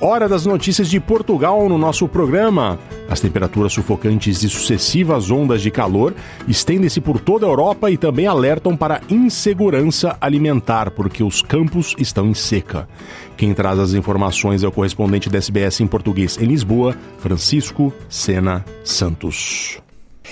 Hora das notícias de Portugal no nosso programa. As temperaturas sufocantes e sucessivas ondas de calor estendem-se por toda a Europa e também alertam para insegurança alimentar, porque os campos estão em seca. Quem traz as informações é o correspondente da SBS em português em Lisboa, Francisco Sena Santos.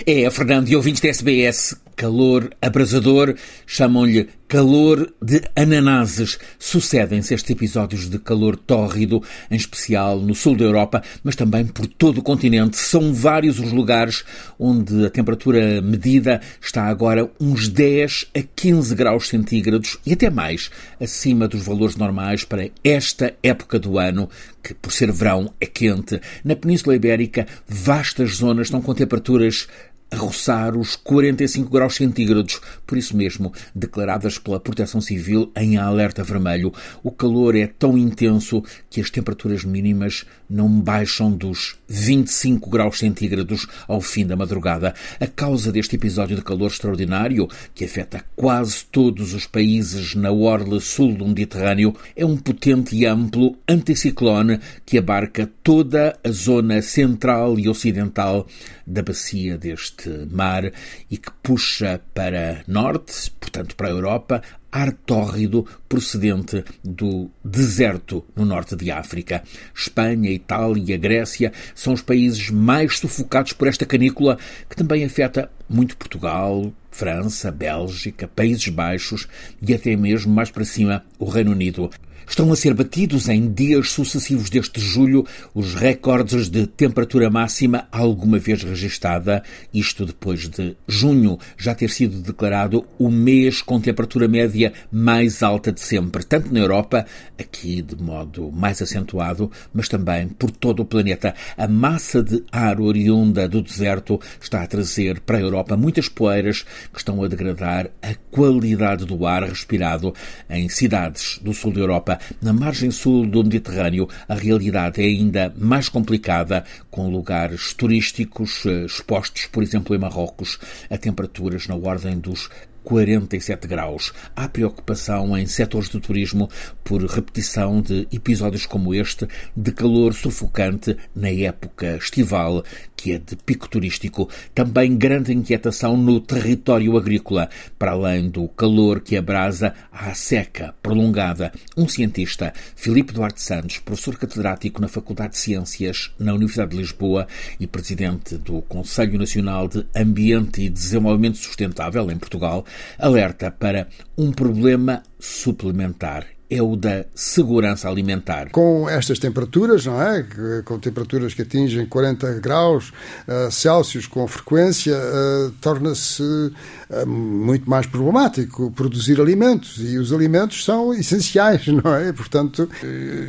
É, Fernando e ouvintes da SBS, calor abrasador, chamam-lhe calor de ananases. Sucedem-se estes episódios de calor tórrido, em especial no sul da Europa, mas também por todo o continente. São vários os lugares onde a temperatura medida está agora uns 10 a 15 graus centígrados e até mais acima dos valores normais para esta época do ano, que por ser verão é quente. Na Península Ibérica, vastas zonas estão com temperaturas roçar os 45 graus centígrados, por isso mesmo, declaradas pela Proteção Civil em alerta vermelho. O calor é tão intenso que as temperaturas mínimas não baixam dos 25 graus centígrados ao fim da madrugada. A causa deste episódio de calor extraordinário, que afeta quase todos os países na orla sul do Mediterrâneo, é um potente e amplo anticiclone que abarca toda a zona central e ocidental da bacia deste mar e que puxa para norte, portanto para a Europa, ar tórrido procedente do deserto no norte de África. Espanha, Itália, Grécia são os países mais sufocados por esta canícula que também afeta muito Portugal, França, Bélgica, Países Baixos e até mesmo mais para cima o Reino Unido. Estão a ser batidos em dias sucessivos deste julho os recordes de temperatura máxima alguma vez registada, isto depois de junho já ter sido declarado o mês com temperatura média mais alta de sempre, tanto na Europa, aqui de modo mais acentuado, mas também por todo o planeta. A massa de ar oriunda do deserto está a trazer para a Europa muitas poeiras que estão a degradar a qualidade do ar respirado em cidades do sul da Europa. Na margem sul do Mediterrâneo, a realidade é ainda mais complicada, com lugares turísticos eh, expostos, por exemplo, em Marrocos, a temperaturas na ordem dos 47 graus. Há preocupação em setores do turismo por repetição de episódios como este de calor sufocante na época estival, que é de pico turístico. Também grande inquietação no território agrícola, para além do calor que abrasa à seca prolongada. Um cientista, Filipe Duarte Santos, professor catedrático na Faculdade de Ciências na Universidade de Lisboa e presidente do Conselho Nacional de Ambiente e Desenvolvimento Sustentável em Portugal, alerta para um problema suplementar é o da segurança alimentar. Com estas temperaturas, não é? Com temperaturas que atingem 40 graus uh, Celsius com frequência, uh, torna-se uh, muito mais problemático produzir alimentos e os alimentos são essenciais, não é? Portanto,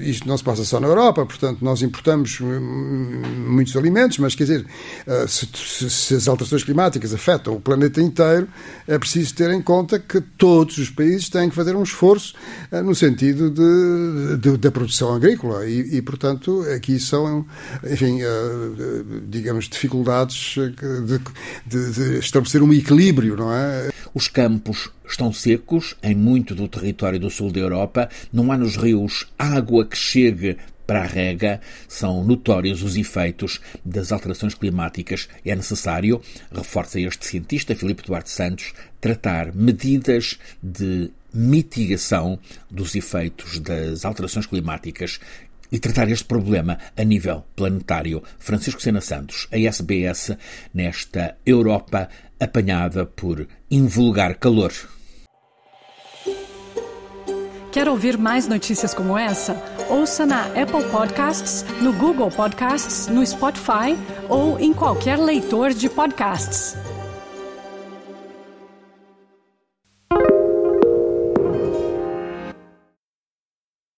isto não se passa só na Europa, portanto, nós importamos muitos alimentos, mas quer dizer, se, se as alterações climáticas afetam o planeta inteiro, é preciso ter em conta que todos os países têm que fazer um esforço no sentido sentido de, de, da produção agrícola e, e, portanto, aqui são, enfim, uh, digamos, dificuldades de, de, de estabelecer um equilíbrio, não é? Os campos estão secos em muito do território do sul da Europa, não há nos rios água que chegue para a rega, são notórios os efeitos das alterações climáticas. É necessário, reforça este cientista, Filipe Duarte Santos, tratar medidas de mitigação dos efeitos das alterações climáticas e tratar este problema a nível planetário. Francisco Sena Santos, a SBS, nesta Europa apanhada por invulgar calor. Quer ouvir mais notícias como essa? Ouça na Apple Podcasts, no Google Podcasts, no Spotify ou em qualquer leitor de podcasts.